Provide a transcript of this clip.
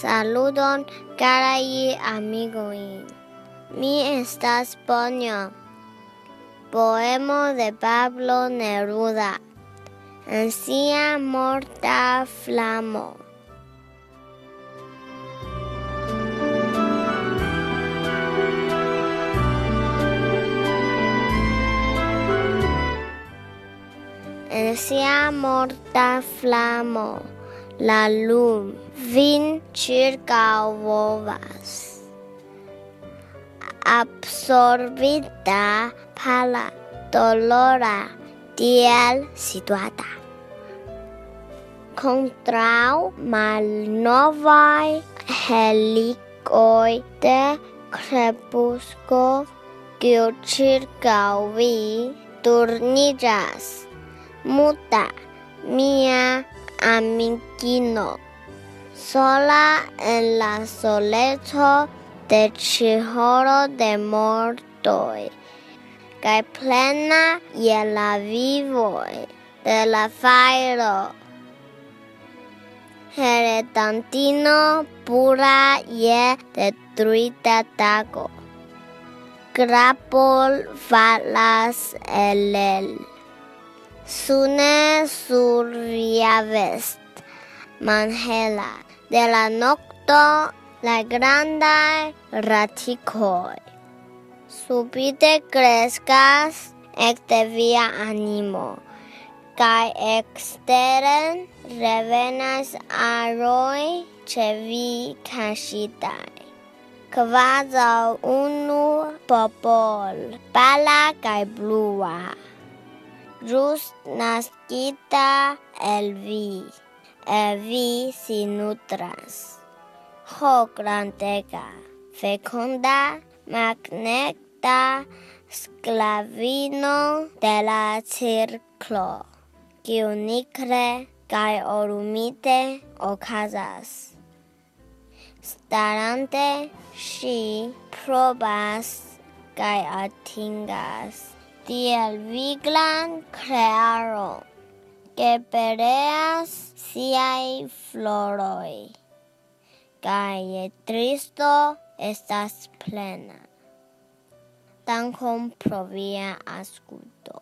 Saludon carai amigoi. Mi estas Ponio. Poemo de Pablo Neruda. Ancia morta flamo. Ancia morta flamo. La lum vin circaŭovas. Absorbita pala dolora tiel situata. Contraŭ malnovaj helikoj de krepusko kiu ĉirkaŭ vi turniĝas. Muta mia amigino. Sola en la soleco de ĉihoro de mortoj kaj plena je la vivoj de la fajro. Heredantino pura je detruita tago. Grapol falas el el. Sune sur via vest, manhela de la nocto la grandaj ratikoj. Subite kreskas ekde via animo, kaj eksteren revenas aroj ĉe vi kaŝitaj. Kvazaŭ unu popol, pala kaj blua. ĵus naskita el vi, el vi si nutras. Ho grandega, fecunda, magneta, sclavino de la circlo, kiu nicre cae orumite ocasas. Starante, si probas cae atingas tiel viglan krearon, ke pereas siaj floroj, kaj je tristo estas plena. Dankon pro via aŭskulto.